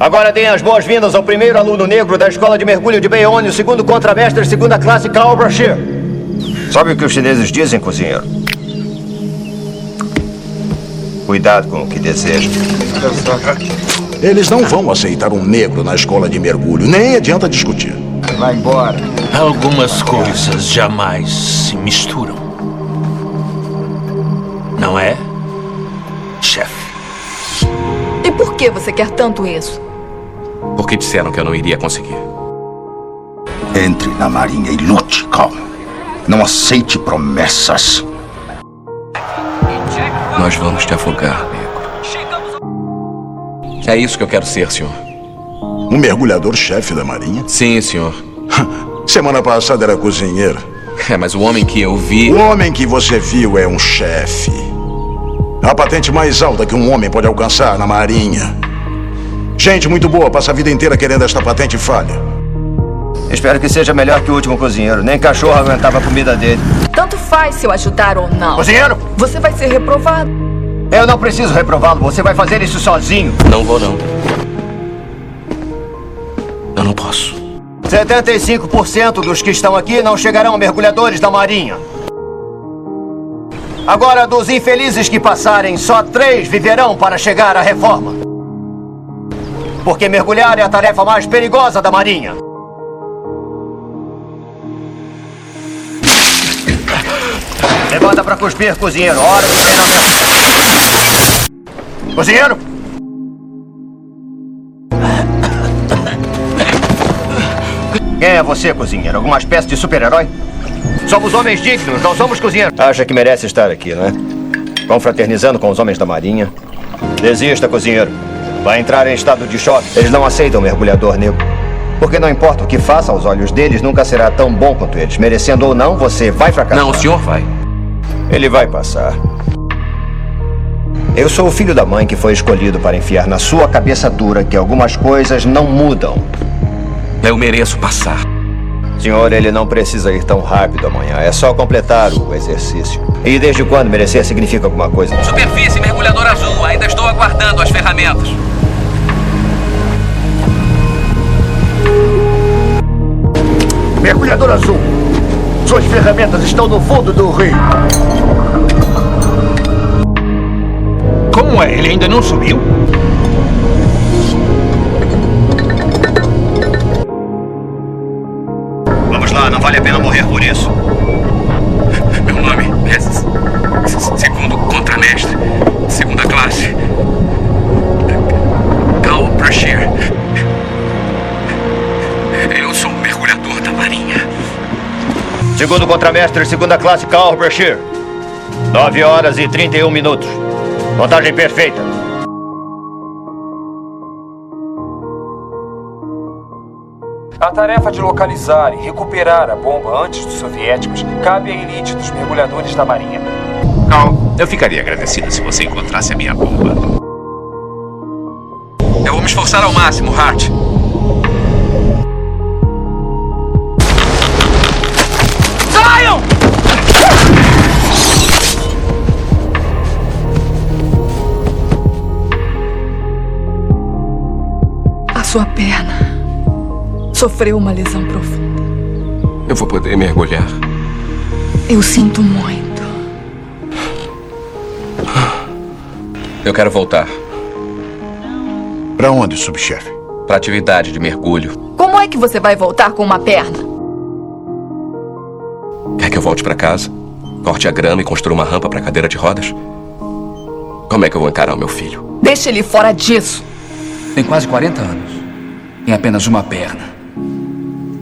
Agora deem as boas-vindas ao primeiro aluno negro da Escola de Mergulho de Bayonne, o segundo contramestre, segunda classe, Carl Brashear. Sabe o que os chineses dizem, cozinheiro? Cuidado com o que deseja. Eles não vão aceitar um negro na escola de mergulho, nem adianta discutir. Vai embora. Algumas coisas jamais se misturam. Não é, chefe? E por que você quer tanto isso? Porque disseram que eu não iria conseguir. Entre na marinha e lute, Cal. Não aceite promessas. Nós vamos te afogar, nego. É isso que eu quero ser, senhor. Um mergulhador-chefe da marinha? Sim, senhor. Semana passada era cozinheiro. É, mas o homem que eu vi. O homem que você viu é um chefe. A patente mais alta que um homem pode alcançar na marinha. Gente muito boa passa a vida inteira querendo esta patente e falha. Espero que seja melhor que o último cozinheiro. Nem cachorro aguentava a comida dele. Tanto faz se eu ajudar ou não. Cozinheiro! Você vai ser reprovado. Eu não preciso reprová-lo. Você vai fazer isso sozinho. Não vou, não. Eu não posso. 75% dos que estão aqui não chegarão mergulhadores da Marinha. Agora, dos infelizes que passarem, só três viverão para chegar à reforma. Porque mergulhar é a tarefa mais perigosa da Marinha. Levanta para cuspir, cozinheiro. Hora do treinamento. Cozinheiro! Quem é você, cozinheiro? Alguma espécie de super-herói? Somos homens dignos, não somos cozinheiros. Acha que merece estar aqui, não é? Confraternizando com os homens da Marinha. Desista, cozinheiro. Vai entrar em estado de choque. Eles não aceitam mergulhador negro. Porque não importa o que faça aos olhos deles, nunca será tão bom quanto eles. Merecendo ou não, você vai fracassar. Não, o senhor vai. Ele vai passar. Eu sou o filho da mãe que foi escolhido para enfiar na sua cabeça dura que algumas coisas não mudam. Eu mereço passar. Senhor, ele não precisa ir tão rápido amanhã. É só completar o exercício. E desde quando merecer significa alguma coisa? Superfície, mergulhador azul. Ainda estou aguardando as ferramentas. Mergulhador azul. Suas ferramentas estão no fundo do rio. Como é? Ele ainda não subiu? Vamos lá, não vale a pena morrer por isso. Meu nome é segundo contramestre, Segundo contramestre, segunda classe, Carl Brashear. 9 horas e 31 minutos. Contagem perfeita. A tarefa de localizar e recuperar a bomba antes dos soviéticos cabe à elite dos mergulhadores da Marinha. Cal, eu ficaria agradecido se você encontrasse a minha bomba. Eu vou me esforçar ao máximo, Hart. Sua perna sofreu uma lesão profunda. Eu vou poder mergulhar. Eu sinto muito. Eu quero voltar Pra onde, subchefe? para atividade de mergulho. Como é que você vai voltar com uma perna? Quer que eu volte para casa? Corte a grama e construa uma rampa para cadeira de rodas? Como é que eu vou encarar o meu filho? Deixe ele fora disso. Tem quase 40 anos. Tem apenas uma perna.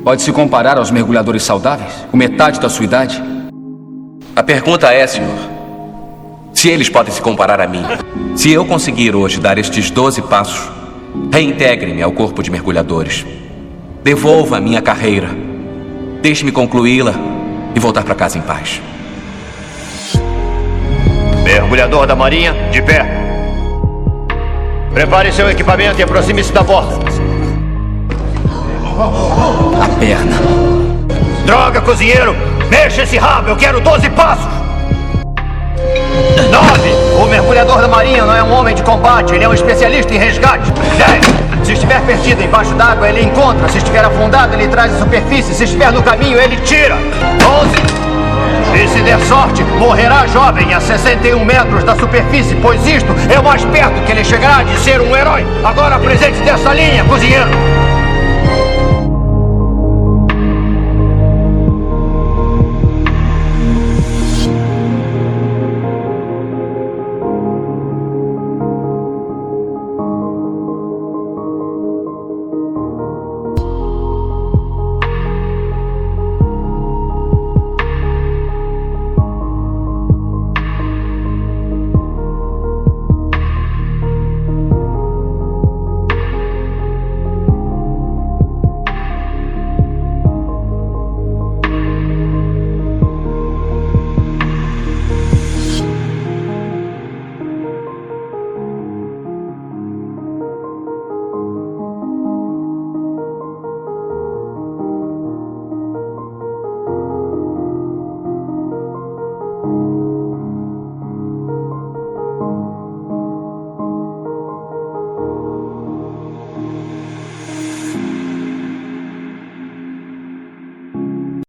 Pode se comparar aos mergulhadores saudáveis? Com metade da sua idade? A pergunta é, senhor, se eles podem se comparar a mim. Se eu conseguir hoje dar estes 12 passos, reintegre-me ao corpo de mergulhadores. Devolva a minha carreira. Deixe-me concluí-la e voltar para casa em paz. Mergulhador da Marinha, de pé. Prepare seu equipamento e aproxime-se da borda. A perna. Droga, cozinheiro! Mexa esse rabo, eu quero 12 passos! 9. O mergulhador da marinha não é um homem de combate, ele é um especialista em resgate. 10. Se estiver perdido embaixo d'água, ele encontra. Se estiver afundado, ele traz a superfície. Se estiver no caminho, ele tira. 11. E se der sorte, morrerá jovem a 61 metros da superfície, pois isto é o mais perto que ele chegará de ser um herói. Agora apresente dessa linha, cozinheiro.